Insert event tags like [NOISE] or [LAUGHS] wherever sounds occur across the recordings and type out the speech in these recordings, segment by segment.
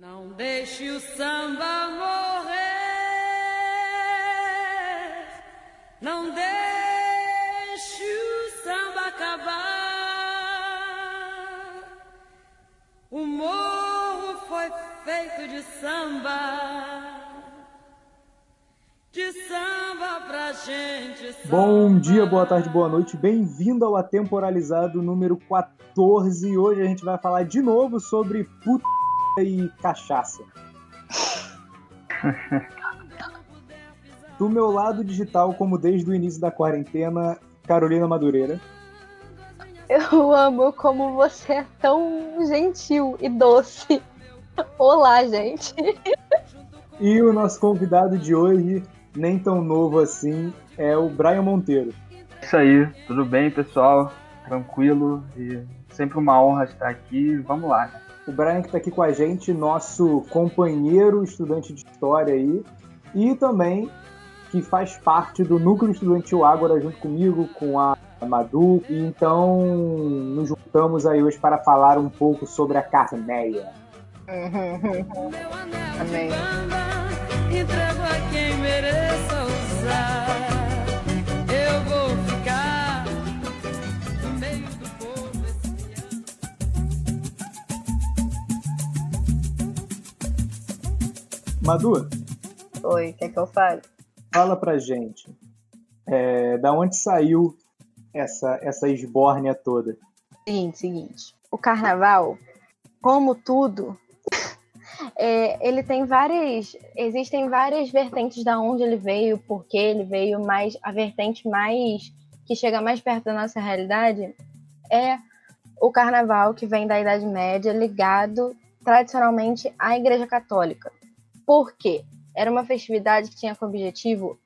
Não deixe o samba morrer, não deixe o samba acabar. O morro foi feito de samba, de samba pra gente. Bom dia, boa tarde, boa noite. Bem-vindo ao Atemporalizado número 14. Hoje a gente vai falar de novo sobre puta e cachaça. Do meu lado digital, como desde o início da quarentena, Carolina Madureira. Eu amo como você é tão gentil e doce. Olá, gente. E o nosso convidado de hoje, nem tão novo assim, é o Brian Monteiro. Isso aí, tudo bem, pessoal? Tranquilo e sempre uma honra estar aqui. Vamos lá. O Brian que está aqui com a gente, nosso companheiro estudante de história aí, e também que faz parte do núcleo estudantil Ágora junto comigo, com a Madu. E então nos juntamos aí hoje para falar um pouco sobre a Carneia. Amém. Madu, Oi, quer que eu fale? fala pra gente, é, da onde saiu essa, essa esbórnia toda? Seguinte, seguinte. O carnaval, como tudo, [LAUGHS] é, ele tem várias. Existem várias vertentes da onde ele veio, por que ele veio, mas a vertente mais que chega mais perto da nossa realidade é o carnaval que vem da Idade Média, ligado tradicionalmente à Igreja Católica. Por quê? Era uma festividade que tinha como objetivo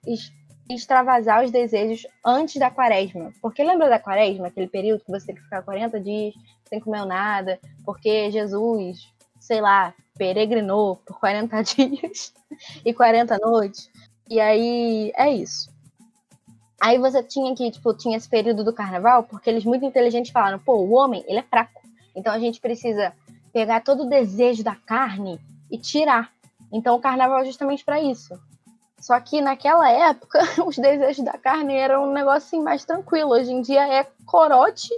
extravasar os desejos antes da quaresma. Porque lembra da quaresma, aquele período que você tem que ficar 40 dias sem comer nada, porque Jesus, sei lá, peregrinou por 40 [LAUGHS] dias e 40 noites. E aí é isso. Aí você tinha que, tipo, tinha esse período do carnaval, porque eles muito inteligentes falaram, pô, o homem, ele é fraco. Então a gente precisa pegar todo o desejo da carne e tirar. Então o carnaval é justamente para isso. Só que naquela época, [LAUGHS] os desejos da carne eram um negócio assim, mais tranquilo. Hoje em dia é corote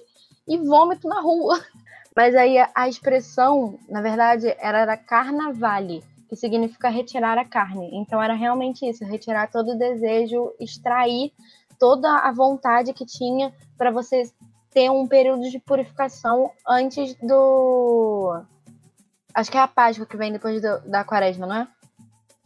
e vômito na rua. [LAUGHS] Mas aí a, expressão, na verdade, era, era carnavale, que significa retirar a carne. Então era realmente isso, retirar todo o desejo, extrair toda a vontade que tinha para você ter um período de purificação antes do. Acho que é a Páscoa que vem depois do- da quaresma, não é?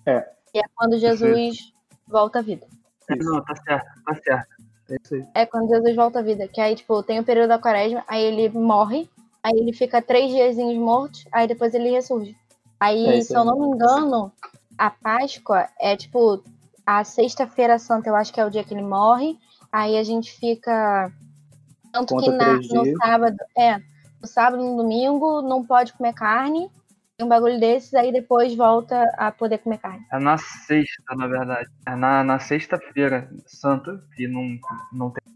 É. Que é quando Jesus volta à vida. É, não, tá certo, tá certo. É isso aí. É quando Jesus volta à vida. Que aí, tipo, tem o período da quaresma, aí ele morre, aí ele fica três diazinhos mortos, aí depois ele ressurge. Aí, É se eu não me engano, a Páscoa é tipo a sexta-feira santa, eu acho que é o dia que ele morre. Aí a gente fica. Tanto Conta que na- no sábado, é, no sábado no domingo não pode comer carne. Um bagulho desses, aí depois volta a poder comer carne. É na sexta, na verdade. É na, na sexta-feira santa, que não, não tem,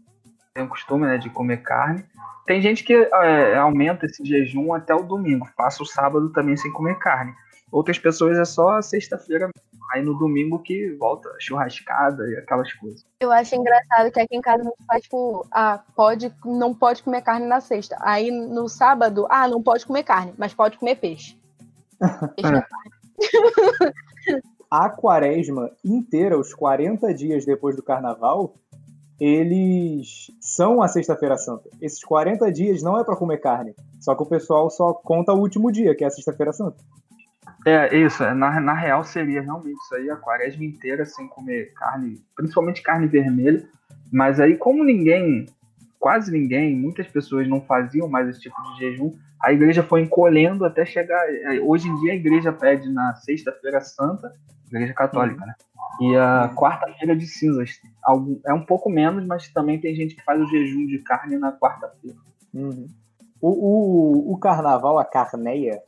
tem o costume né, de comer carne. Tem gente que é, aumenta esse jejum até o domingo, passa o sábado também sem comer carne. Outras pessoas é só sexta-feira, mesmo. aí no domingo que volta churrascada e aquelas coisas. Eu acho engraçado que aqui em casa a gente faz, tipo, ah, pode, não pode comer carne na sexta. Aí no sábado, ah, não pode comer carne, mas pode comer peixe. [LAUGHS] Peixe é A quaresma inteira, os 40 dias depois do carnaval, eles são a Sexta-feira Santa. Esses 40 dias não é para comer carne. Só que o pessoal só conta o último dia, que é a Sexta-feira Santa. É, isso, é, na, na real seria realmente isso aí, a quaresma inteira sem comer carne, principalmente carne vermelha. Mas aí, como ninguém, quase ninguém, muitas pessoas não faziam mais esse tipo de jejum, a igreja foi encolhendo até chegar. é, Hoje em dia a igreja pede na sexta-feira santa, igreja católica, né? E a quarta-feira de cinzas. É um pouco menos, mas também tem gente que faz o jejum de carne na quarta-feira. Uhum. O, o, o carnaval, a carneia,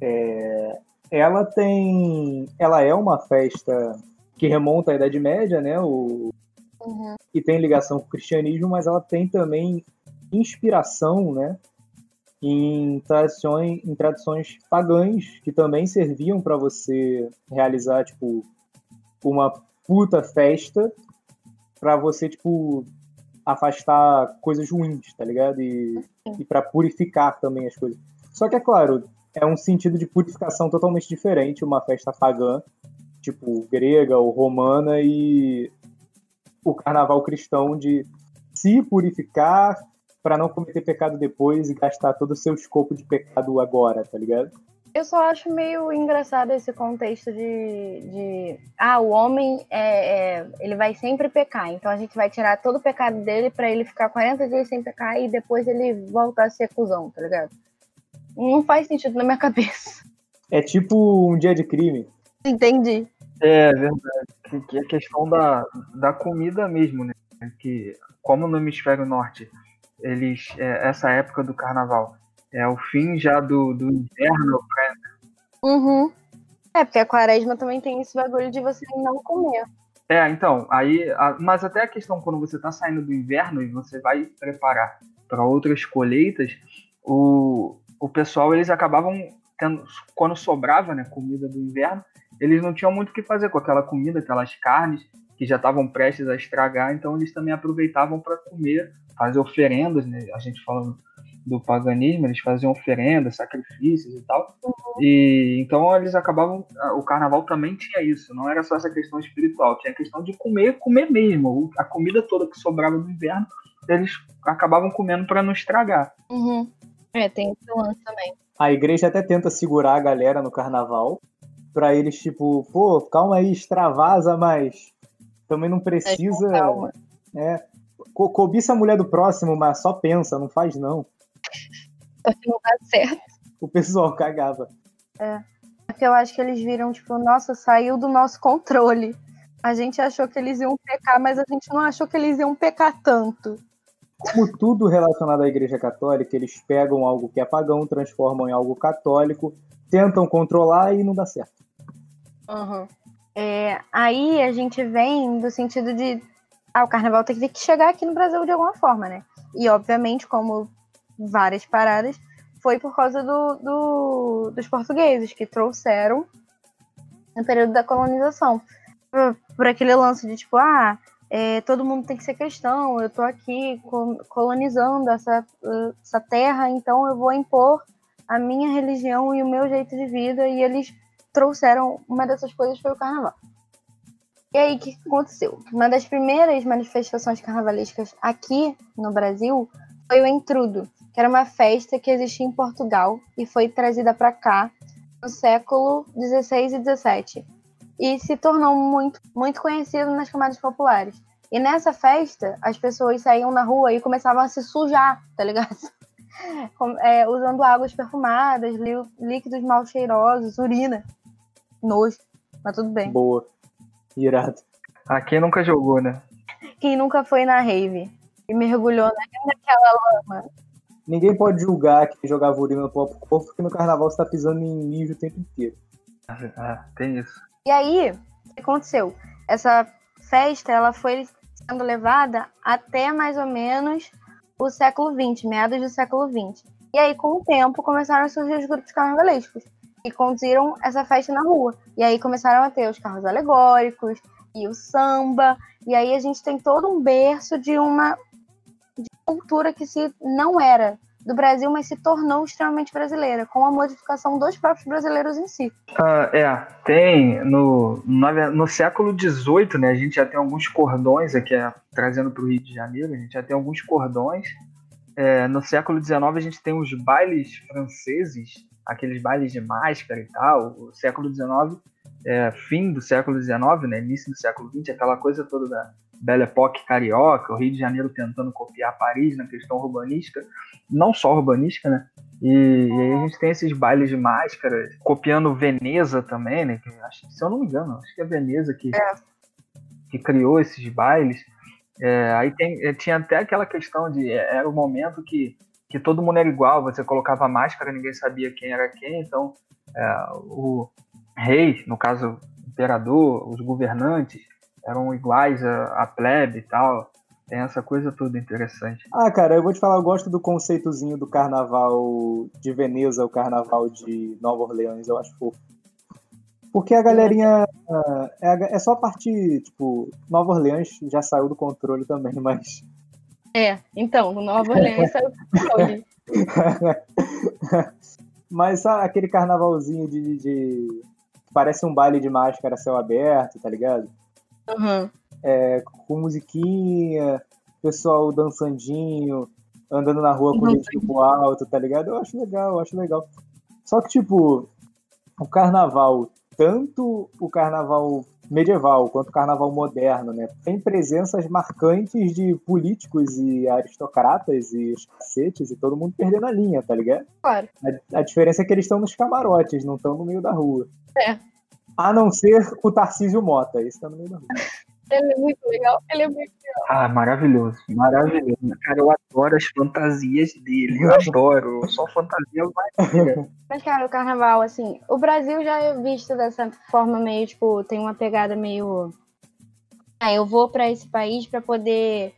é, ela tem. Ela é uma festa que remonta à Idade Média, né? O, Uhum. e tem ligação com o cristianismo, mas ela tem também inspiração, né? em tradições, em tradições pagãs que também serviam para você realizar tipo uma puta festa para você tipo afastar coisas ruins, tá ligado? E, e para purificar também as coisas. Só que é claro, é um sentido de purificação totalmente diferente uma festa pagã, tipo grega ou romana e o carnaval cristão de se purificar para não cometer pecado depois e gastar todo o seu escopo de pecado agora, tá ligado? Eu só acho meio engraçado esse contexto de, de ah, o homem é, é, ele vai sempre pecar, então a gente vai tirar todo o pecado dele para ele ficar 40 dias sem pecar e depois ele voltar a ser cuzão, tá ligado? Não faz sentido na minha cabeça. É tipo um dia de crime. Entendi. É verdade. Que, é questão da, da comida mesmo, né? Que como no hemisfério norte eles é, essa época do carnaval é o fim já do, do inverno, né? Uhum. É, porque a quaresma também tem esse bagulho de você não comer. É, então, aí, a, mas até a questão quando você está saindo do inverno e você vai preparar para outras colheitas, o, o pessoal eles acabavam tendo, quando sobrava, né, comida do inverno, eles não tinham muito o que fazer com aquela comida, aquelas carnes que já estavam prestes a estragar, então eles também aproveitavam para comer, fazer oferendas, né? A gente falando do paganismo, eles faziam oferendas, sacrifícios e tal. Uhum. E então eles acabavam. O carnaval também tinha isso, não era só essa questão espiritual, tinha a questão de comer, comer mesmo. A comida toda que sobrava no inverno, eles acabavam comendo para não estragar. Uhum. É, tem esse lance também. A igreja até tenta segurar a galera no carnaval, para eles, tipo, pô, calma aí, extravasa, mas também não precisa. calma. É, co cobiça a mulher do próximo, mas só pensa, não faz não. não dá certo. O pessoal cagava. É. Porque eu acho que eles viram, tipo, nossa, saiu do nosso controle. A gente achou que eles iam pecar, mas a gente não achou que eles iam pecar tanto. Como tudo relacionado à Igreja Católica, eles pegam algo que é pagão, transformam em algo católico, tentam controlar e não dá certo. Uhum. É, aí a gente vem do sentido de ah, o carnaval tem que chegar aqui no Brasil de alguma forma, né? E obviamente, como várias paradas, foi por causa do, do, dos portugueses que trouxeram no período da colonização. Por, por aquele lance de tipo, ah, é, todo mundo tem que ser cristão, eu tô aqui colonizando essa, essa terra, então eu vou impor a minha religião e o meu jeito de vida, e eles trouxeram, uma dessas coisas foi o carnaval. E aí, o que aconteceu? Uma das primeiras manifestações carnavalescas aqui no Brasil foi o Entrudo, que era uma festa que existia em Portugal e foi trazida para cá no século 16 e 17 e se tornou muito, muito conhecido nas camadas populares. E nessa festa, as pessoas saíam na rua e começavam a se sujar, tá ligado? [LAUGHS] É, usando águas perfumadas, líquidos mal cheirosos, urina, nojo, mas tudo bem. Boa, irado. Ah, quem nunca jogou, né? Quem nunca foi na rave e mergulhou naquela lama. Ninguém pode julgar quem jogava urina no próprio corpo, porque no carnaval você tá pisando em mijo o tempo inteiro. Ah, tem isso. E aí, o que aconteceu? Essa festa ela foi sendo levada até mais ou menos o século XX, meados do século XX. E aí, com o tempo, começaram a surgir os grupos carnavalescos que conduziram essa festa na rua. E aí começaram a ter os carros alegóricos e o samba. E aí a gente tem todo um berço de uma de cultura que se não era do Brasil, mas se tornou extremamente brasileira, com a modificação dos próprios brasileiros em si. Ah, é, tem no, no, no século XVIII, né, a gente já tem alguns cordões aqui, é, trazendo para o Rio de Janeiro, a gente já tem alguns cordões. É, no século XIX a gente tem os bailes franceses, aqueles bailes de máscara e tal. O século XIX, é, fim do século XIX, né, início do século XX, aquela coisa toda da Belle Époque carioca, o Rio de Janeiro tentando copiar Paris na questão urbanística, não só urbanística, né? E, e, aí a gente tem esses bailes de máscara, copiando Veneza também, né? Que, acho, se eu não me engano, acho que é Veneza que, é. que criou esses bailes. É, aí tem, é, tinha até aquela questão de é, era o momento que, que todo mundo era igual, você colocava máscara, ninguém sabia quem era quem, então é, o rei, no caso o imperador, os governantes, eram iguais a, a plebe e tal. Tem essa coisa toda interessante. Ah, cara, eu vou te falar, eu gosto do conceitozinho do carnaval de Veneza, o carnaval de Nova Orleans, eu acho fofo. Porque a galerinha. ah, É, é só a parte, tipo, Nova Orleans já saiu do controle também, [LAUGHS] mas. É, então, no Nova Orleans saiu do controle. [LAUGHS] mas sabe, aquele carnavalzinho de, de- de- Parece um baile de máscara céu aberto, tá ligado? Aham. Com musiquinha, pessoal dançandinho, andando na rua com o Uhum. pro alto, tá ligado? Eu acho legal, eu acho legal. Só que, tipo, o carnaval, tanto o carnaval medieval quanto o carnaval moderno, né? Tem presenças marcantes de políticos e aristocratas e os cacetes e todo mundo perdendo a linha, tá ligado? Claro. A, a diferença é que eles estão nos camarotes, não estão no meio da rua. É. A não ser o Tarcísio Mota, esse tá no meio da rua. Ele é muito legal, ele é muito Ah, maravilhoso, maravilhoso. Cara, eu adoro as fantasias dele. Eu adoro. Só fantasia vai. Mas, cara, o carnaval, assim, o Brasil já é visto dessa forma meio, tipo, tem uma pegada meio. Ah, eu vou pra esse país pra poder.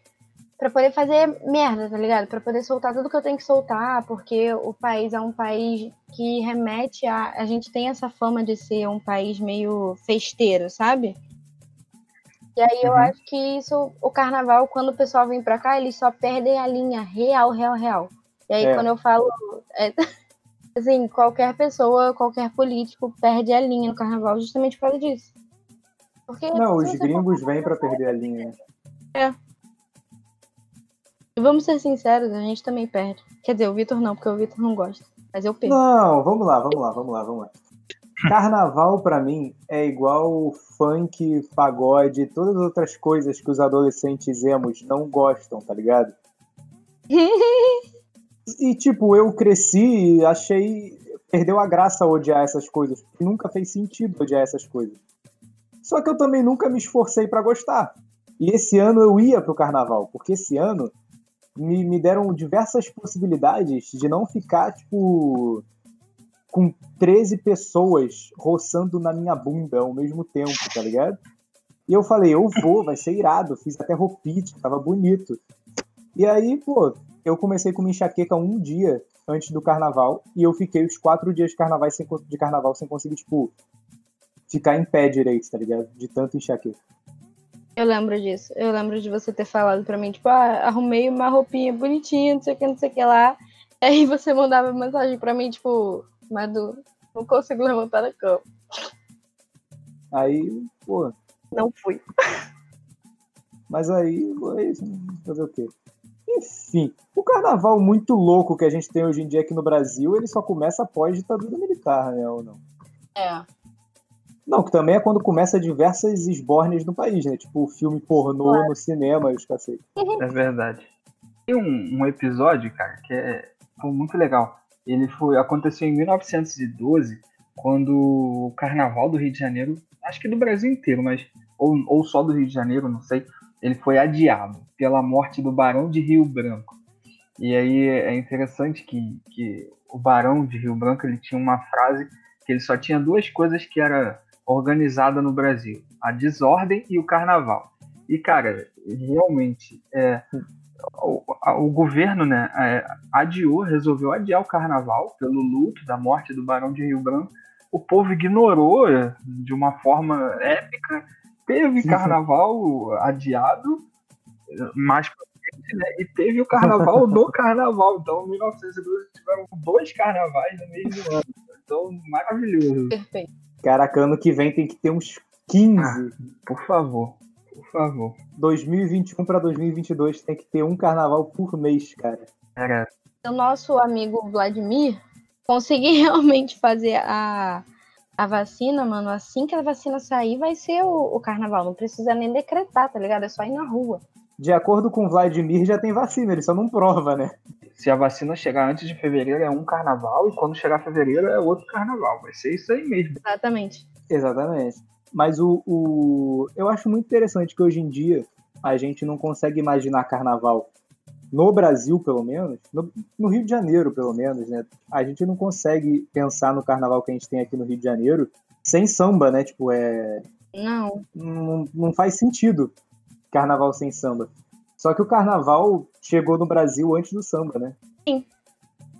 Pra poder fazer merda, tá ligado? Pra poder soltar tudo que eu tenho que soltar, porque o país é um país que remete a. A gente tem essa fama de ser um país meio festeiro, sabe? E aí eu Uhum. acho que isso, o carnaval, quando o pessoal vem pra cá, eles só perdem a linha real, real, real. E aí É. quando eu falo. é, [LAUGHS] assim, qualquer pessoa, qualquer político perde a linha no carnaval justamente por causa disso. Porque Não, os gringos vêm pra perder a linha. E vamos ser sinceros, a gente também perde. Quer dizer, o Vitor não, porque o Vitor não gosta. Mas eu perco. Não, vamos lá, vamos lá, vamos lá, vamos lá. Carnaval pra mim é igual funk, pagode, todas as outras coisas que os adolescentes emos não gostam, tá ligado? [LAUGHS] E tipo, eu cresci e achei perdeu a graça odiar essas coisas, nunca fez sentido odiar essas coisas. Só que eu também nunca me esforcei pra gostar. E esse ano eu ia pro carnaval, porque esse ano me, me deram diversas possibilidades de não ficar, tipo, com 13 pessoas roçando na minha bunda ao mesmo tempo, tá ligado? E eu falei, eu vou, vai ser irado. Fiz até roupite, tava bonito. E aí, pô, eu comecei com uma enxaqueca um dia antes do carnaval e eu fiquei os quatro dias de carnaval sem, de carnaval sem conseguir, tipo, ficar em pé direito, tá ligado? De tanto enxaqueca. Eu lembro disso. Eu lembro de você ter falado pra mim, tipo, ah, arrumei uma roupinha bonitinha, não sei o que, não sei o que lá. Aí você mandava mensagem pra mim, tipo, Madu, não consigo levantar da cama. Aí, pô, Não fui. Mas aí, foi fazer o quê? Enfim, o carnaval muito louco que a gente tem hoje em dia aqui no Brasil, ele só começa após ditadura militar, né? Ou não? É. Não, que também é quando começa diversas esbornes no país, né? Tipo, filme pornô no cinema e os cacete. É verdade. Tem um, um episódio, cara, que é pô, muito legal. Ele foi aconteceu em 1912, quando o Carnaval do Rio de Janeiro, acho que do Brasil inteiro, mas ou, ou só do Rio de Janeiro, não sei, ele foi adiado pela morte do Barão de Rio Branco. E aí é interessante que, que o Barão de Rio Branco ele tinha uma frase que ele só tinha duas coisas que era organizada no Brasil: a desordem e o Carnaval. E cara, realmente é, o, o governo né, é, adiou, resolveu adiar o carnaval pelo luto da morte do Barão de Rio Branco. O povo ignorou é, de uma forma épica, teve carnaval adiado, mais pra frente, né, e teve o carnaval do [LAUGHS] carnaval. Então, em 1912 tiveram dois carnavais no mesmo ano. Então, maravilhoso. Perfeito. Caraca, ano que vem tem que ter uns 15. Por favor, por favor. 2021 pra 2022 tem que ter um carnaval por mês, cara. Era O nosso amigo Vladimir conseguir [LAUGHS] realmente fazer a, a vacina, mano, assim que a vacina sair, vai ser o, o carnaval. Não precisa nem decretar, tá ligado? É só ir na rua. De acordo com o Vladimir, já tem vacina, ele só não prova, né? se a vacina chegar antes de fevereiro é um carnaval e quando chegar fevereiro é outro carnaval. Vai ser isso aí mesmo. Exatamente. Exatamente. Mas o, o. Eu acho muito interessante que hoje em dia a gente não consegue imaginar carnaval no Brasil, pelo menos, no, no Rio de Janeiro, pelo menos, né? A gente não consegue pensar no carnaval que a gente tem aqui no Rio de Janeiro sem samba, né? Tipo, é. Não. Não, não faz sentido carnaval sem samba. Só que o carnaval chegou no Brasil antes do samba, né?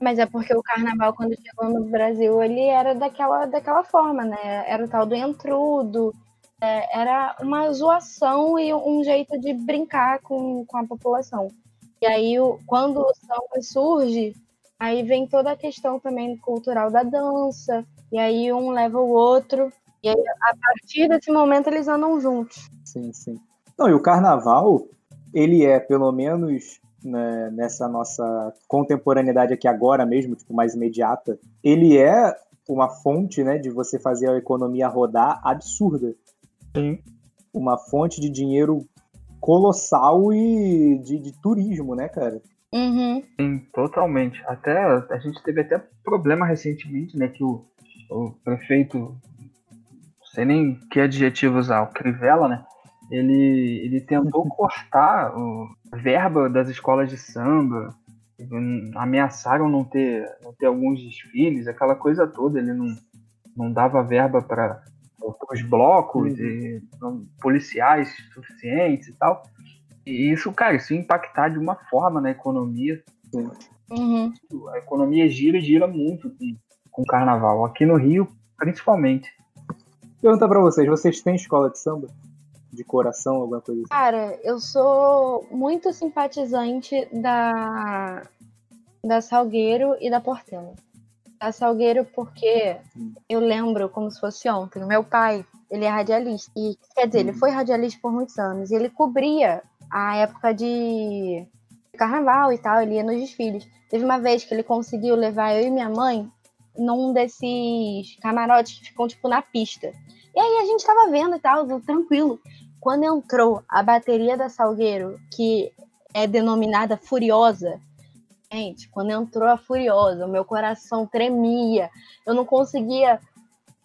Mas é porque o carnaval, quando chegou no Brasil, ele era daquela, daquela forma, né? Era o tal do entrudo, é, era uma zoação e um jeito de brincar com, com a população. E aí, o, quando o samba surge, aí vem toda a questão também cultural da dança, e aí um leva o outro, e aí, a partir desse momento eles andam juntos. Sim, sim. Não, e o carnaval, ele é, pelo menos né, nessa nossa contemporaneidade aqui agora mesmo, tipo, mais imediata, ele é uma fonte, né, de você fazer a economia rodar absurda. Sim. Uma fonte de dinheiro colossal e de, de turismo, né, cara? Uhum. Sim, totalmente. Até a gente teve até problema recentemente, né? Que o, o prefeito, não sei nem que adjetivo usar, o Crivella, né? Ele, ele tentou [LAUGHS] cortar o, a verba das escolas de samba, ameaçaram não ter, não ter alguns desfiles, aquela coisa toda. Ele não, não dava verba para os blocos Uhum. e não- policiais suficientes e tal. E isso, cara, isso ia impactar de uma forma na economia Uhum. a economia gira e gira muito com, com o carnaval. Aqui no Rio, principalmente. Pergunta pra vocês, vocês têm escola de samba? De coração, alguma coisa assim? Cara, eu sou muito simpatizante da, da Salgueiro e da Portela. Da Salgueiro porque Hum. eu lembro como se fosse ontem. Meu pai, ele é radialista. E, quer dizer, ele Hum. foi radialista por muitos anos. E ele cobria a época de carnaval e tal, ele ia nos desfiles. Teve uma vez que ele conseguiu levar eu e minha mãe num desses camarotes que ficam, tipo, na pista. E aí a gente tava vendo e tal, tranquilo. Quando entrou a bateria da Salgueiro, que é denominada Furiosa, gente, quando entrou a Furiosa, o meu coração tremia. Eu não conseguia,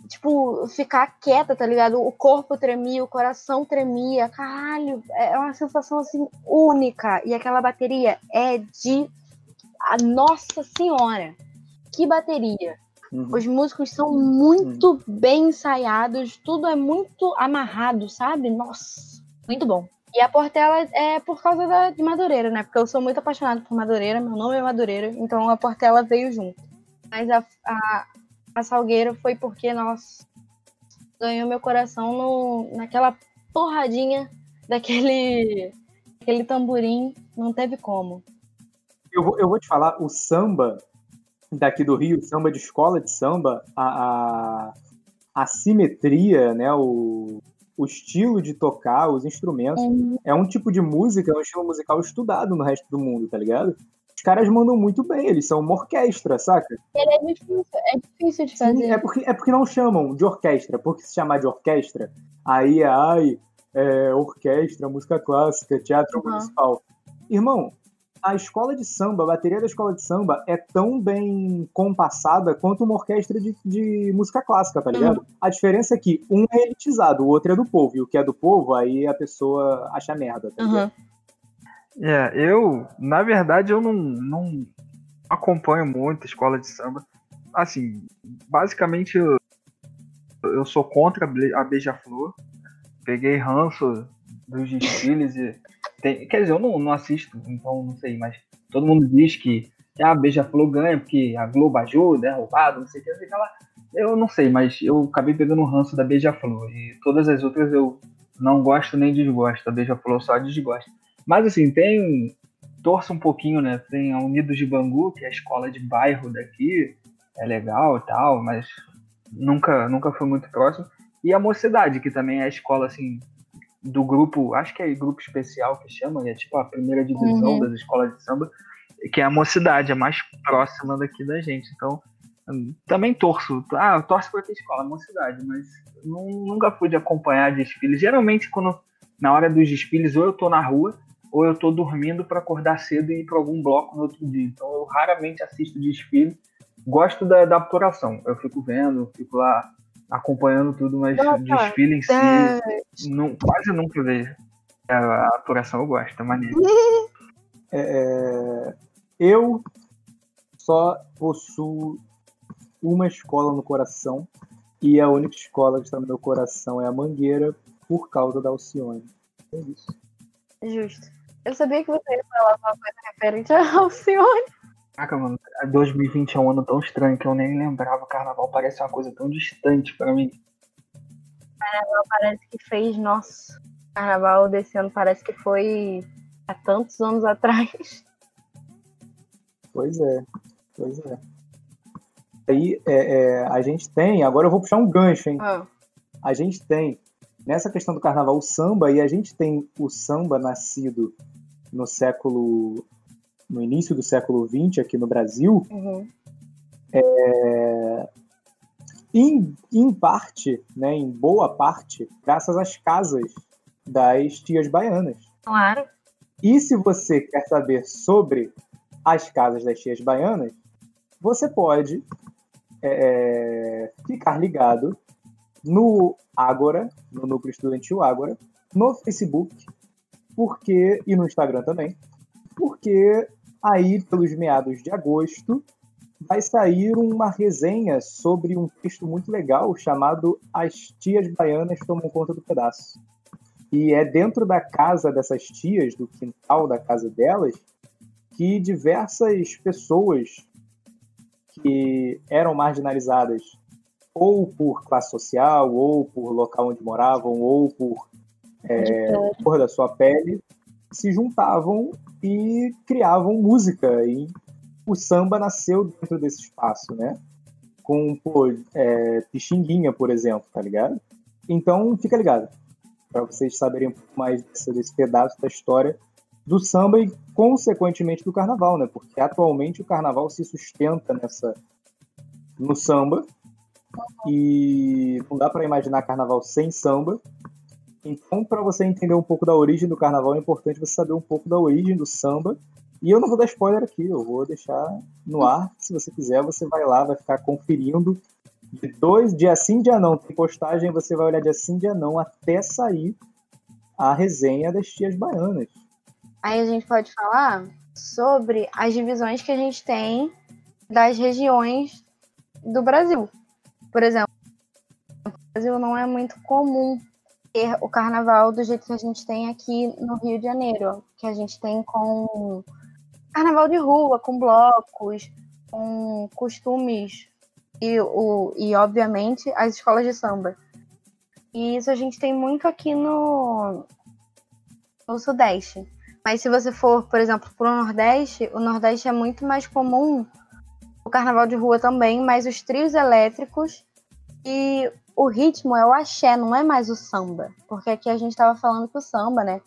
tipo, ficar quieta, tá ligado? O corpo tremia, o coração tremia. Caralho, é uma sensação, assim, única. E aquela bateria é de... A Nossa Senhora! Que bateria! Uhum. Os músicos são muito bem ensaiados, tudo é muito amarrado, sabe? Nossa, muito bom. E a Portela é por causa da, de Madureira, né? Porque eu sou muito apaixonada por Madureira, meu nome é Madureira, então a Portela veio junto. Mas a, a, a Salgueiro foi porque, nossa, ganhou meu coração no, naquela porradinha daquele, daquele tamborim, não teve como. Eu vou, eu vou te falar, o samba daqui do Rio, samba de escola de samba, a, a, a simetria, né, o, o estilo de tocar, os instrumentos, é um tipo de música, é um estilo musical estudado no resto do mundo, tá ligado? Os caras mandam muito bem, eles são uma orquestra, saca? É difícil, é difícil de fazer. Sim, é porque, é porque não chamam de orquestra, porque se chamar de orquestra, aí é, ai, é, orquestra, música clássica, teatro Uhum. municipal. Irmão, a escola de samba, a bateria da escola de samba é tão bem compassada quanto uma orquestra de, de música clássica, tá ligado? A diferença é que um é elitizado, o outro é do povo, e o que é do povo, aí a pessoa acha merda, tá ligado? Uhum. É, eu, na verdade, eu não, não acompanho muito a escola de samba. Assim, basicamente eu, eu sou contra a Beija-Flor. Peguei ranço dos desfiles e. tem- quer dizer, eu não, não assisto, então não sei, mas todo mundo diz que ah, a Beija-Flor ganha porque a Globo ajuda, é roubado, não sei o que, não sei o que lá. Eu não sei, mas eu acabei pegando o ranço da Beija-Flor. E todas as outras eu não gosto nem desgosto. A Beija-Flor só desgosto. Mas assim, tem. Torço um pouquinho, né? Tem a Unidos de Bangu, que é a escola de bairro daqui. É legal e tal, mas nunca, nunca foi muito próximo. E a Mocidade, que também é a escola, assim, do grupo, acho que é grupo especial que chama, é tipo a primeira divisão Uhum. das escolas de samba, que é a Mocidade, a mais próxima daqui da gente. Então, hum, também torço. Ah, eu torço por outra escola, Mocidade, mas nu- nunca fui de acompanhar desfiles. Geralmente, quando na hora dos desfiles, ou eu tô na rua, ou eu tô dormindo para acordar cedo e ir para algum bloco no outro dia. Então, eu raramente assisto desfile. Gosto da, da apuração. Eu fico vendo, fico lá acompanhando tudo, mas Nossa, o desfile em si, É, nu- quase nunca vejo. A, a apuração eu gosto, é maneiro. [LAUGHS] É, eu só possuo uma escola no coração e a única escola que está no meu coração é a Mangueira por causa da Alcione. É isso. justo. Eu sabia que você ia falar alguma coisa referente ao Alcione. Caraca, mano, 2020 é um ano tão estranho que eu nem lembrava. Carnaval parece uma coisa tão distante pra mim. Parece que fez, nossa. Carnaval desse ano parece que foi há tantos anos [LAUGHS] atrás. Pois é, pois é. Aí é, é, a gente tem, agora eu vou puxar um gancho, hein? Ah, A gente tem, nessa questão do carnaval, o samba, e a gente tem o samba nascido no século. No início do século XX aqui no Brasil, uhum. em, em parte, né, em boa parte, graças às casas das tias baianas. Claro. E se você quer saber sobre as casas das tias baianas, você pode é, ficar ligado no Ágora, no Núcleo Estudantil Ágora, no Facebook, porque e no Instagram também, porque aí pelos meados de agosto vai sair uma resenha sobre um texto muito legal chamado As Tias Baianas Tomam Conta do Pedaço. E é dentro da casa dessas tias, do quintal da casa delas, que diversas pessoas que eram marginalizadas ou por classe social, ou por local onde moravam, ou por é, cor da sua pele, se juntavam e criavam música. E o samba nasceu dentro desse espaço, né? Com pô, é, Pixinguinha, por exemplo, tá ligado? Então, fica ligado, para vocês saberem um pouco mais desse, desse pedaço da história do samba e, consequentemente, do carnaval, né? Porque atualmente o carnaval se sustenta nessa no samba e não dá para imaginar carnaval sem samba. Então, para você entender um pouco da origem do carnaval, é importante você saber um pouco da origem do samba. E eu não vou dar spoiler aqui, eu vou deixar no ar. Se você quiser, você vai lá, vai ficar conferindo. De dois, dia sim, dia não. Tem postagem, você vai olhar dia sim, dia não, até sair a resenha das tias baianas. Aí a gente pode falar sobre as divisões que a gente tem das regiões do Brasil. Por exemplo, no Brasil não é muito comum ter o carnaval do jeito que a gente tem aqui no Rio de Janeiro, que a gente tem com carnaval de rua, com blocos, com costumes e, o, e obviamente, as escolas de samba. E isso a gente tem muito aqui no, no Sudeste. Mas se você for, por exemplo, para o Nordeste, o Nordeste é muito mais comum o carnaval de rua também, mas os trios elétricos e o ritmo é o axé, não é mais o samba. Porque aqui a gente estava falando que o samba, né?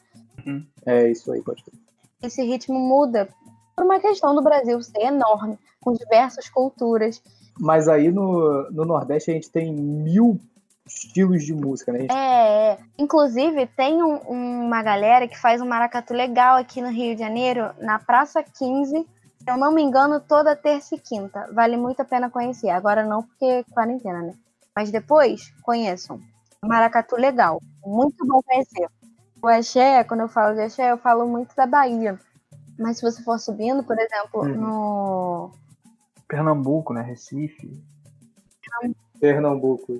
É isso aí, pode crer. Esse ritmo muda por uma questão do Brasil ser enorme, com diversas culturas. Mas aí no, no Nordeste a gente tem mil estilos de música, né? Gente- É, é. inclusive tem um- uma galera que faz um maracatu legal aqui no Rio de Janeiro, na Praça 15, se eu não me engano, toda terça e quinta. Vale muito a pena conhecer. Agora não, porque é quarentena, né? Mas depois, conheçam. Maracatu legal. Muito bom conhecer. O axé, quando eu falo de axé, eu falo muito da Bahia. Mas se você for subindo, por exemplo, Uhum. no. Pernambuco, né? Recife. Pernambuco.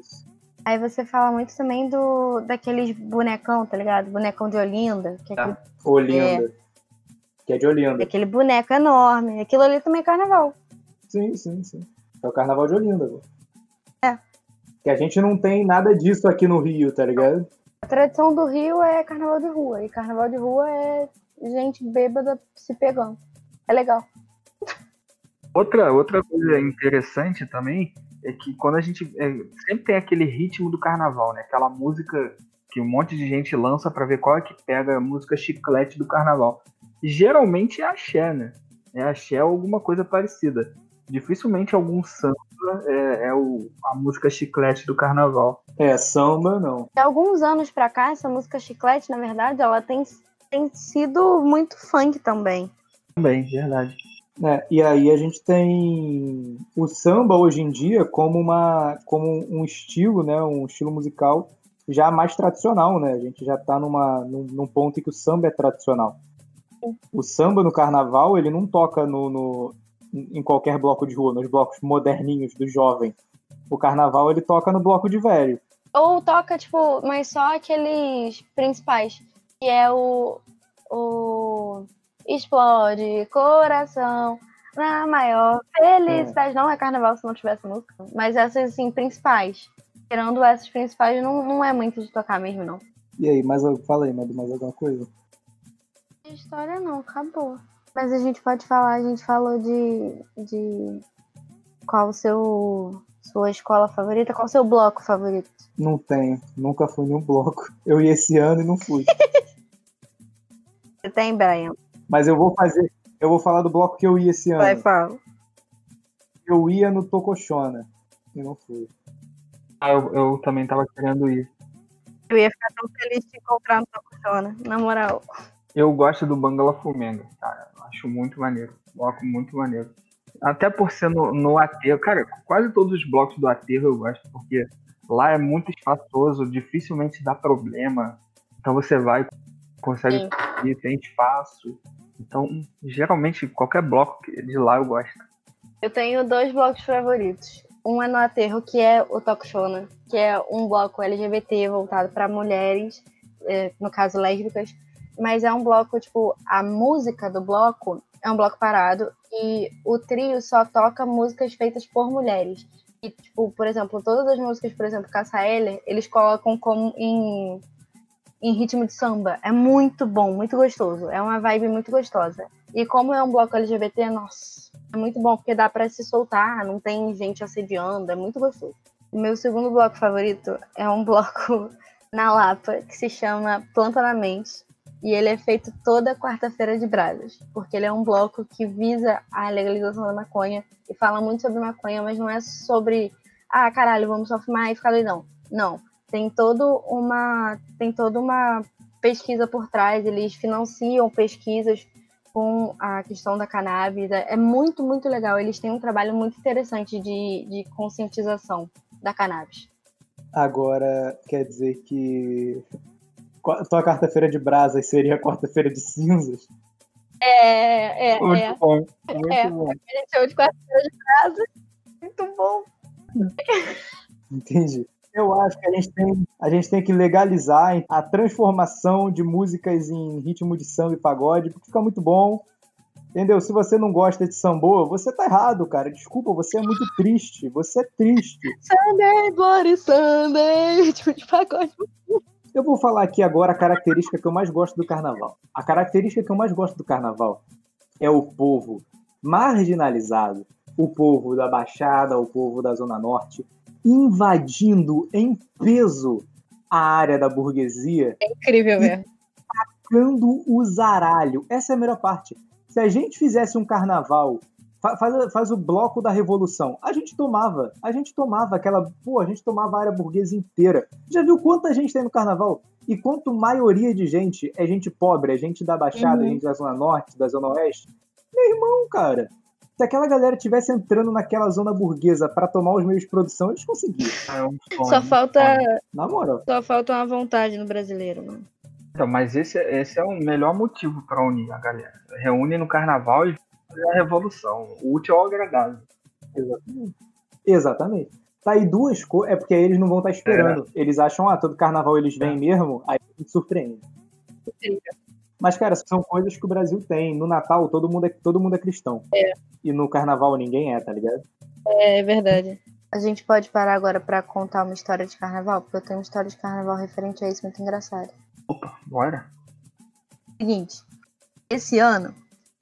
Aí você fala muito também do daqueles bonecão, tá ligado? Bonecão de Olinda. Que é aquele, Olinda. Que é de Olinda. aquele boneco enorme. Aquilo ali também é carnaval. Sim, sim, sim. É o Carnaval de Olinda. pô. Que a gente não tem nada disso aqui no Rio, tá ligado? A tradição do Rio é carnaval de rua. E carnaval de rua é gente bêbada se pegando. É legal. Outra, outra coisa interessante também é que quando a gente. é, sempre tem aquele ritmo do carnaval, né? Aquela música que um monte de gente lança pra ver qual é que pega a música chiclete do carnaval. E geralmente é axé, né? É axé ou alguma coisa parecida. Dificilmente algum samba é, é o, a música chiclete do carnaval. É, samba não. De alguns anos pra cá, essa música chiclete, na verdade, ela tem, tem sido muito funk também. Também, verdade. É, e aí a gente tem o samba hoje em dia como uma como um estilo, né, um estilo musical já mais tradicional, né? A gente já está numa num, num ponto em que o samba é tradicional. O samba no carnaval ele não toca no, no em qualquer bloco de rua, nos blocos moderninhos do jovem. O carnaval ele toca no bloco de velho. Ou toca, tipo, mas só aqueles principais. Que é o, o Explode Coração na maior felicidade. Não é carnaval se não tivesse música, mas essas assim, principais. Tirando essas principais, não, não é muito de tocar mesmo, não. E aí, mais, fala aí, Madu, mais alguma coisa? História não, acabou. Mas a gente pode falar, a gente falou de. de qual o seu. sua escola favorita, qual o seu bloco favorito? Não tenho, nunca fui em um bloco. Eu ia esse ano e não fui. [LAUGHS] Você tem, Brian? Mas eu vou fazer. Eu vou falar do bloco que eu ia esse ano. Vai, fala. Eu ia no Tocochona e não fui. Ah, eu, eu também tava querendo ir. Eu ia ficar tão feliz de encontrar no Tocochona, na moral. Eu gosto do Bangala Fumenga, cara. Acho muito maneiro. Bloco muito maneiro. Até por ser no, no aterro. Cara, quase todos os blocos do aterro eu gosto, porque lá é muito espaçoso, dificilmente dá problema. Então você vai, consegue Sim. ir, tem espaço. Então, geralmente, qualquer bloco de lá eu gosto. Eu tenho dois blocos favoritos. Um é no aterro, que é o Tokushona, que é um bloco LGBT voltado para mulheres, eh, no caso lésbicas, mas é um bloco, tipo, a música do bloco é um bloco parado e o trio só toca músicas feitas por mulheres. E, tipo, por exemplo, todas as músicas, por exemplo, Cassa Eller, eles colocam como em, em ritmo de samba. É muito bom, muito gostoso. É uma vibe muito gostosa. E como é um bloco LGBT, nossa, é muito bom, porque dá pra se soltar, não tem gente assediando, é muito gostoso. O meu segundo bloco favorito é um [LAUGHS] bloco na Lapa, que se chama Planta na Mente. E ele é feito toda quarta-feira de brasas, porque ele é um bloco que visa a legalização da maconha e fala muito sobre maconha, mas não é sobre, ah, caralho, vamos só fumar e ficar doidão. Não, tem todo uma tem toda uma pesquisa por trás, eles financiam pesquisas com a questão da cannabis. É muito, muito legal. Eles têm um trabalho muito interessante de, de conscientização da cannabis. Agora, quer dizer que tua quarta-feira de brasas seria quarta-feira de cinzas? É, é, Muito é. bom. Muito É. bom. A gente chama de quarta-feira de brasa. Muito bom. Entendi. Eu acho que a gente, tem, a gente tem que legalizar a transformação de músicas em ritmo de samba e pagode, porque fica muito bom. Entendeu? Se você não gosta de sambô, você tá errado, cara. Desculpa, você é muito triste. Você é triste. Sunday, Bloody Sunday. Ritmo [LAUGHS] de pagode. Eu vou falar aqui agora a característica que eu mais gosto do carnaval. A característica que eu mais gosto do carnaval é o povo marginalizado, o povo da Baixada, o povo da Zona Norte, invadindo em peso a área da burguesia, Incrível mesmo. ficando o zaralho. Essa é a melhor parte. Se a gente fizesse um carnaval, faz, faz o bloco da revolução, a gente tomava, a gente tomava aquela, pô, a gente tomava a área burguesa inteira. Já viu quanta gente tem no carnaval? E quanto maioria de gente é gente pobre, é gente da Baixada, Uhum. gente da Zona Norte, da Zona Oeste? Meu irmão, cara. Se aquela galera tivesse entrando naquela zona burguesa para tomar os meios de produção, eles conseguiam. É um sonho, Só falta. Na moral. só falta uma vontade no brasileiro, mano. Então, mas esse, esse é o melhor motivo para unir a galera. Reúne no carnaval e faz a revolução. O útil ao agradável. Exatamente. Exatamente. Tá aí duas coisas. É porque aí eles não vão estar esperando. Eles acham, ah, todo carnaval eles vêm mesmo, aí a gente surpreende. Mas, cara, são coisas que o Brasil tem. No Natal, todo mundo é, todo mundo é cristão. E no carnaval ninguém é, tá ligado? É verdade. A gente pode parar agora pra contar uma história de carnaval, porque eu tenho uma história de carnaval referente a isso muito engraçada. Opa, bora. Seguinte, esse ano,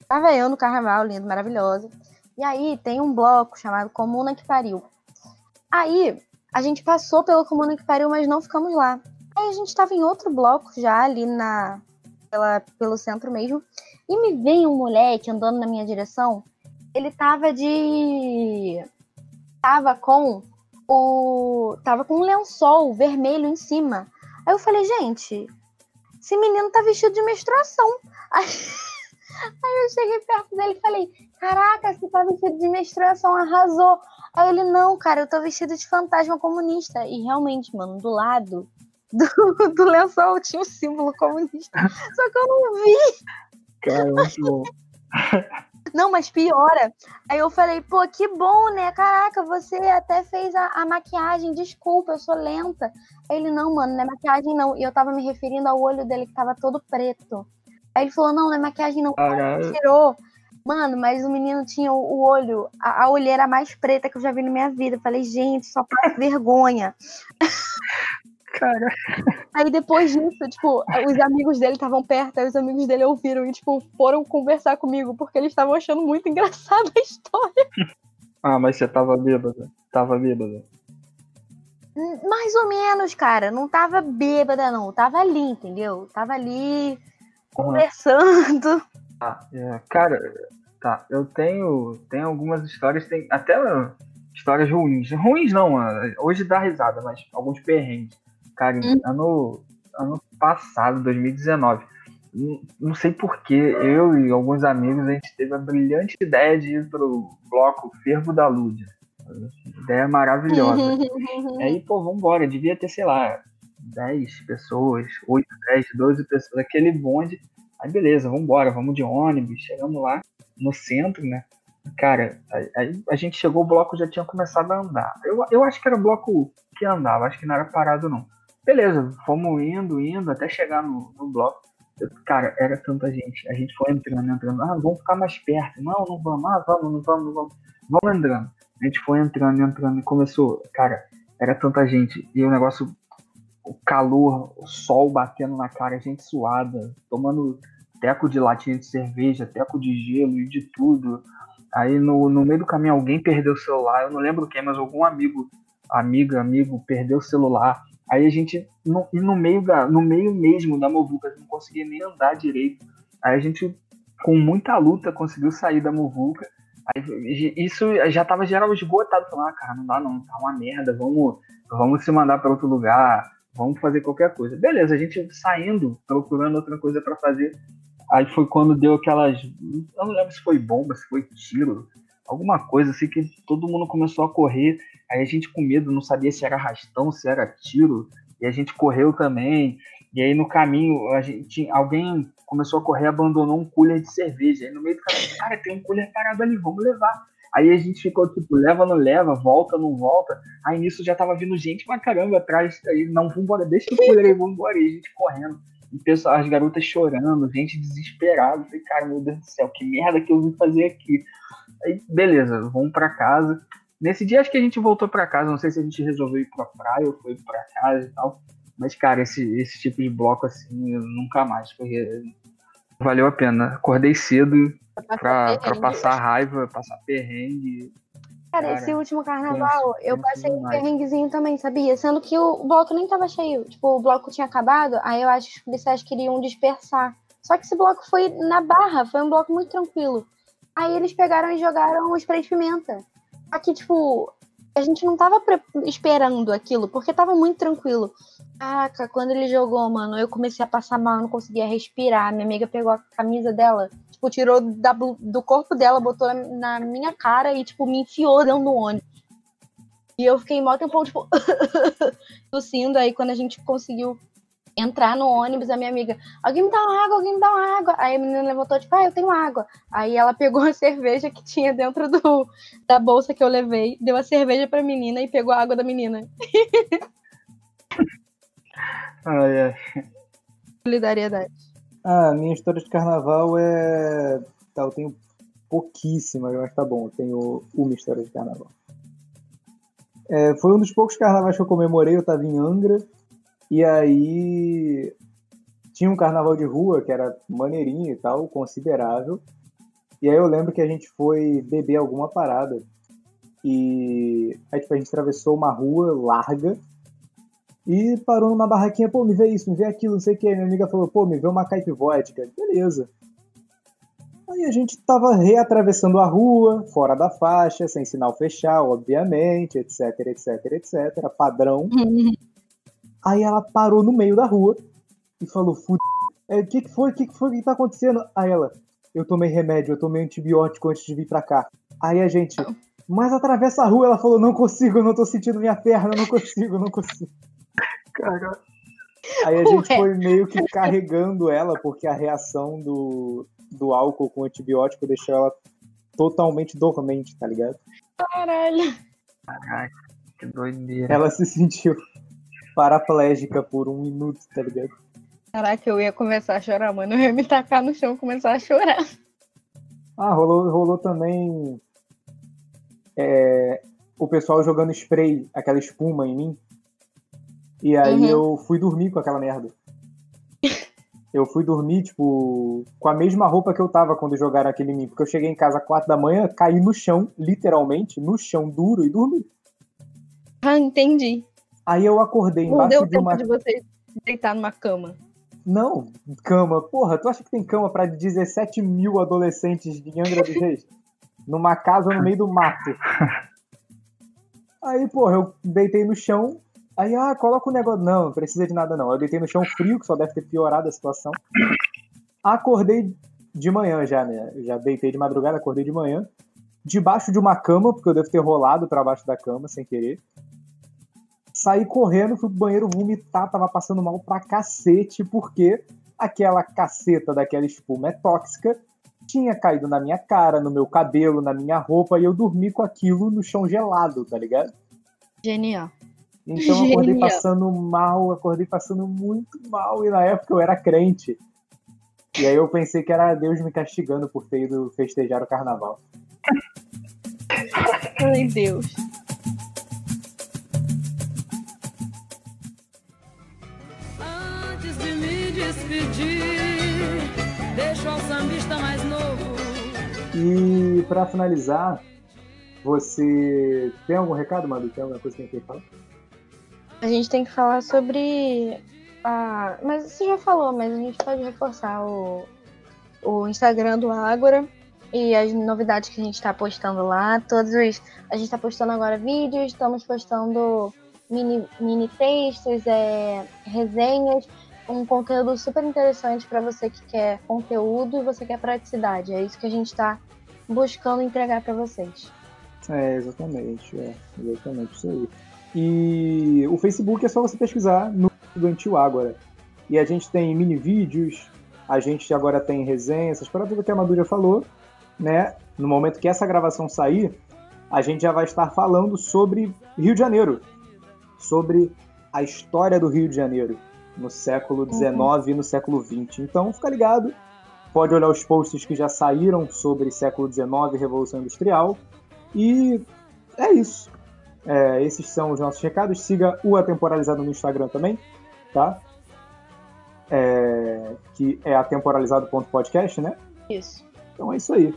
tava eu no carnaval, lindo, maravilhosa. E aí tem um bloco chamado Comuna que Pariu. Aí a gente passou pela Comuna que Pariu, mas não ficamos lá. Aí a gente tava em outro bloco já ali na pela, pelo centro mesmo. E me veio um moleque andando na minha direção. Ele tava de. Tava com o. Tava com um lençol vermelho em cima. Aí eu falei, gente, esse menino tá vestido de menstruação. [LAUGHS] Aí, aí eu cheguei perto dele e falei, caraca, você tá vestido de menstruação, arrasou. Aí ele, não, cara, eu tô vestido de fantasma comunista. E realmente, mano, do lado do, do lençol tinha um símbolo comunista. Só que eu não vi. Cara, muito bom. Não, mas piora. Aí eu falei, pô, que bom, né? Caraca, você até fez a, a maquiagem, desculpa, eu sou lenta. Aí ele, não, mano, não é maquiagem não. E eu tava me referindo ao olho dele que tava todo preto. Aí ele falou, não, não é maquiagem não. Caralho. Tirou. Mano, mas o menino tinha o, olho, a, a olheira mais preta que eu já vi na minha vida. Eu falei, gente, só passa [LAUGHS] vergonha. Cara, Aí depois disso, tipo, os amigos dele estavam perto, aí os amigos dele ouviram e, tipo, foram conversar comigo, porque eles estavam achando muito [LAUGHS] engraçada a história. ah, mas você tava bêbada. Tava bêbada. Hum, Mais ou menos, cara. Não tava bêbada, não. Tava ali, entendeu? Tava ali conversando. Ah, é, cara, tá. Eu tenho, tenho algumas histórias, tem até histórias ruins. Ruins não, hoje dá risada, mas alguns perrengues. Cara, Hum. ano, ano passado, 2019, não- não sei porquê, eu e alguns amigos, a gente teve a brilhante ideia de ir pro bloco Fervo da Lúdia. Ideia maravilhosa. Aí, pô, vambora, devia ter, sei lá, 10 pessoas, 8, 10, 12 pessoas, aquele bonde. Aí, beleza, vambora, vamos de ônibus, chegamos lá no centro, né? Cara, aí- a gente chegou, o bloco já tinha começado a andar. Eu, eu acho que era o bloco que andava, acho que não era parado, não. Beleza, fomos indo, indo, até chegar no, no bloco. Eu- Cara, era tanta gente. A gente foi entrando, entrando. Ah, vamos ficar mais perto. Não, não vamos. Ah, vamos, não vamos, não vamos. Vamos entrando. A gente foi entrando, entrando começou. Cara, era tanta gente. E o negócio, o calor, o sol batendo na cara, gente suada, tomando teco de latinha de cerveja, teco de gelo e de tudo. Aí no, no meio do caminho alguém perdeu o celular, eu não lembro quem, mas algum amigo, amiga, amigo, perdeu o celular. Aí a gente, no, e no meio, da, no meio mesmo da Movuca, não conseguia nem andar direito. Aí a gente, com muita luta, conseguiu sair da Movuca. Aí, isso já tava geral esgotado. Falando, ah, cara, não dá não, tá uma merda, vamos, vamos se mandar para outro lugar, vamos fazer qualquer coisa. Beleza, a gente saindo, procurando outra coisa para fazer. Aí foi quando deu aquelas. Eu não lembro se foi bomba, se foi tiro, alguma coisa assim que todo mundo começou a correr. Aí a gente com medo, não sabia se era arrastão, se era tiro, e a gente correu também. E aí no caminho, a gente, alguém começou a correr, abandonou um cooler de cerveja. Aí no meio do caminho, cara, tem um cooler parado ali, vamos levar. Aí a gente ficou tipo, leva, não leva, volta, não volta. Aí nisso já tava vindo gente pra caramba atrás. Aí, não, vambora, deixa o cooler aí, vambora. E a gente correndo. E pessoal, as garotas chorando, gente desesperada. Falei, cara, meu Deus do céu, que merda que eu vim fazer aqui. Aí, beleza, vamos pra casa. Nesse dia acho que a gente voltou pra casa. Não sei se a gente resolveu ir pra praia ou foi pra casa e tal. Mas, cara, esse, esse tipo de bloco assim, eu nunca mais. Porque valeu a pena. Acordei cedo pra, pra passar raiva, passar perrengue. Cara, Cara, esse último carnaval, tenso, eu passei um perrenguezinho também, sabia? Sendo que o bloco nem tava cheio. Tipo, o bloco tinha acabado, aí eu acho que os policiais queriam dispersar. Só que esse bloco foi na barra, foi um bloco muito tranquilo. Aí eles pegaram e jogaram o spray de pimenta. Aqui, tipo, a gente não tava esperando aquilo, porque tava muito tranquilo. Caraca, quando ele jogou, mano, eu comecei a passar mal, não conseguia respirar. Minha amiga pegou a camisa dela, tipo, tirou da do corpo dela, botou na minha cara e, tipo, me enfiou dentro do ônibus. E eu fiquei mó tempão, tipo, [LAUGHS] tossindo. Aí quando a gente conseguiu entrar no ônibus, a minha amiga, alguém me dá uma água, alguém me dá uma água. Aí a menina levantou, tipo, ah, eu tenho água. Aí ela pegou a [LAUGHS] cerveja que tinha dentro do, da bolsa que eu levei, deu a cerveja pra menina e pegou a água da menina. [LAUGHS] Ai, ai. Solidariedade. Ah, minha história de carnaval é. Tá, eu tenho pouquíssima, mas tá bom, eu tenho uma história de carnaval. É, foi um dos poucos carnavais que eu comemorei, eu tava em Angra, e aí tinha um carnaval de rua que era maneirinho e tal, considerável. E aí eu lembro que a gente foi beber alguma parada. E aí tipo, a gente atravessou uma rua larga e parou numa barraquinha, pô, me vê isso, me vê aquilo, não sei o que. Aí minha amiga falou, pô, me vê uma caipivótica. Beleza. Aí a gente tava reatravessando a rua, fora da faixa, sem sinal fechar, obviamente, etc, etc, etc, padrão. Aí ela parou no meio da rua e falou, fud... O que que foi? O que que foi? O que tá acontecendo? Aí ela, eu tomei remédio, eu tomei antibiótico antes de vir pra cá. Aí a gente, mas atravessa a rua, ela falou, não consigo, eu não tô sentindo minha perna, eu não consigo, eu não consigo. Cara, Aí a gente Ué. foi meio que carregando ela, porque a reação do, do álcool com o antibiótico deixou ela totalmente dormente, tá ligado? Caralho. caraca, que doideira. Ela se sentiu paraplégica por um minuto, tá ligado? Caraca, eu ia começar a chorar, mano. Eu ia me tacar no chão e começar a chorar. Ah, rolou, rolou também é, o pessoal jogando spray, aquela espuma em mim. E aí Uhum. eu fui dormir com aquela merda. [LAUGHS] Eu fui dormir, tipo, com a mesma roupa que eu tava quando jogaram aquele em mim. Porque eu cheguei em casa às quatro da manhã, caí no chão, literalmente, no chão duro e dormi. Ah, entendi. Aí eu acordei Não deu embaixo de tempo uma. de você deitar numa cama. Não, cama. Porra, tu acha que tem cama pra 17 mil adolescentes de Angra dos Reis? [LAUGHS] Numa casa no meio do mato. Aí, porra, eu deitei no chão. Aí, ah, coloca o negócio. Não, não precisa de nada não. Eu deitei no chão frio, que só deve ter piorado a situação. Acordei de manhã já, né? Já deitei de madrugada, acordei de manhã. Debaixo de uma cama, porque eu devo ter rolado pra baixo da cama sem querer. Saí correndo, fui pro banheiro vomitar, tava passando mal pra cacete, porque aquela caceta daquela espuma é tóxica, tinha caído na minha cara, no meu cabelo, na minha roupa, e eu dormi com aquilo no chão gelado, tá ligado? Genial. Então eu acordei Genial. passando mal, acordei passando muito mal, e na época eu era crente. E aí eu pensei que era Deus me castigando por ter ido festejar o carnaval. Ai, Deus. Despedir, deixo ao sambista mais novo. E pra finalizar, você tem algum recado, Madu? Tem alguma coisa que a gente quer falar? A gente tem que falar sobre. A... Mas você já falou, mas a gente pode reforçar o, o Instagram do Ágora e as novidades que a gente está postando lá. Todos os. A gente está postando agora vídeos, estamos postando mini, mini textos, é, resenhas, um conteúdo super interessante para você que quer conteúdo e você quer praticidade. É isso que a gente está buscando entregar para vocês. É, exatamente, é, exatamente isso aí. E o Facebook é só você pesquisar no Estudantil Ágora. E a gente tem mini vídeos, a gente agora tem resenhas, essas paradas que a Madu já falou, né? No momento que essa gravação sair, a gente já vai estar falando sobre Rio de Janeiro, sobre a história do Rio de Janeiro no século XIX e no século XX. Então, fica ligado, pode olhar os posts que já saíram sobre século XIX e Revolução Industrial. E é isso. É, esses são os nossos recados. Siga o Atemporalizado no Instagram também, tá? É, que é atemporalizado.podcast, né? Isso. Então é isso aí.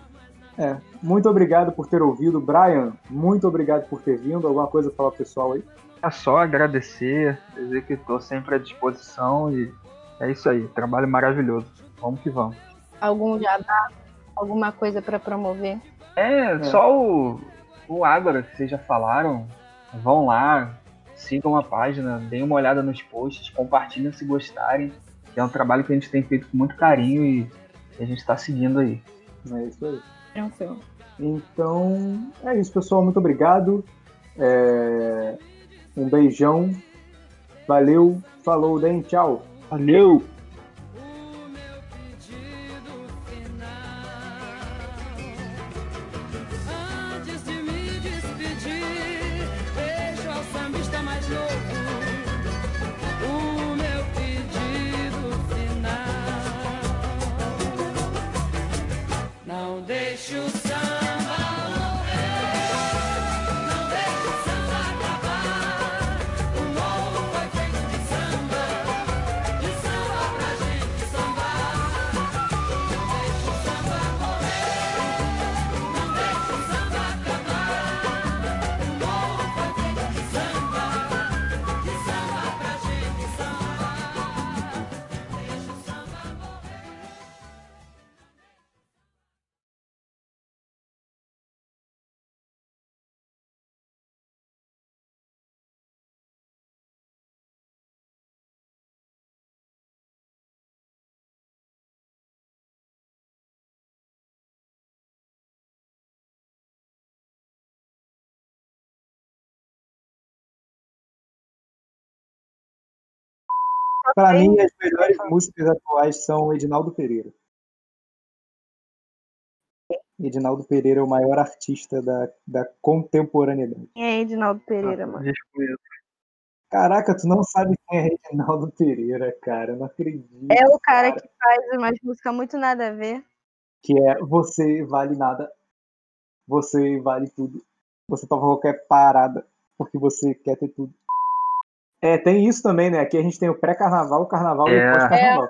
É, muito obrigado por ter ouvido. Brian, muito obrigado por ter vindo. Alguma coisa pra falar pro pessoal aí? É só agradecer, dizer que estou sempre à disposição e é isso aí. Trabalho maravilhoso. Vamos que vamos. Algum jabá? Alguma coisa para promover? É, só o, o Ágora que vocês já falaram. Vão lá, sigam a página, deem uma olhada nos posts, compartilhem se gostarem. que É um trabalho que a gente tem feito com muito carinho e a gente está seguindo aí. É isso aí. Tranquilo. Então é isso, pessoal. Muito obrigado. É, Um beijão. Valeu. Falou, Den. Tchau. Valeu! Para mim, as melhores músicas atuais são Edinaldo Pereira. Edinaldo Pereira é o maior artista da, da contemporaneidade. Quem é Edinaldo Pereira, mano? Desconheço. Caraca, tu não sabe quem é Reginaldo Pereira, cara. Não acredito. É o cara que faz umas músicas muito nada a ver. Que é Você Vale Nada. Você vale tudo. Você topa qualquer parada. Porque você quer ter tudo. É, tem isso também, né? Aqui a gente tem o pré-carnaval, o carnaval e É. o pós-carnaval.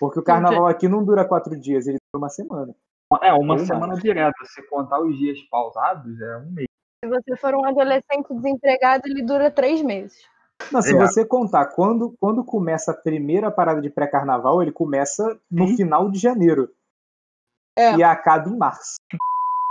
Porque o carnaval aqui não dura quatro dias, ele dura uma semana. É, uma semana mais. direta. Se contar os dias pausados, é um mês. Se você for um adolescente desempregado, ele dura três meses. Não, se É. você contar quando, quando começa a primeira parada de pré-carnaval, ele começa no Uhum. final de janeiro. É. E acaba em março.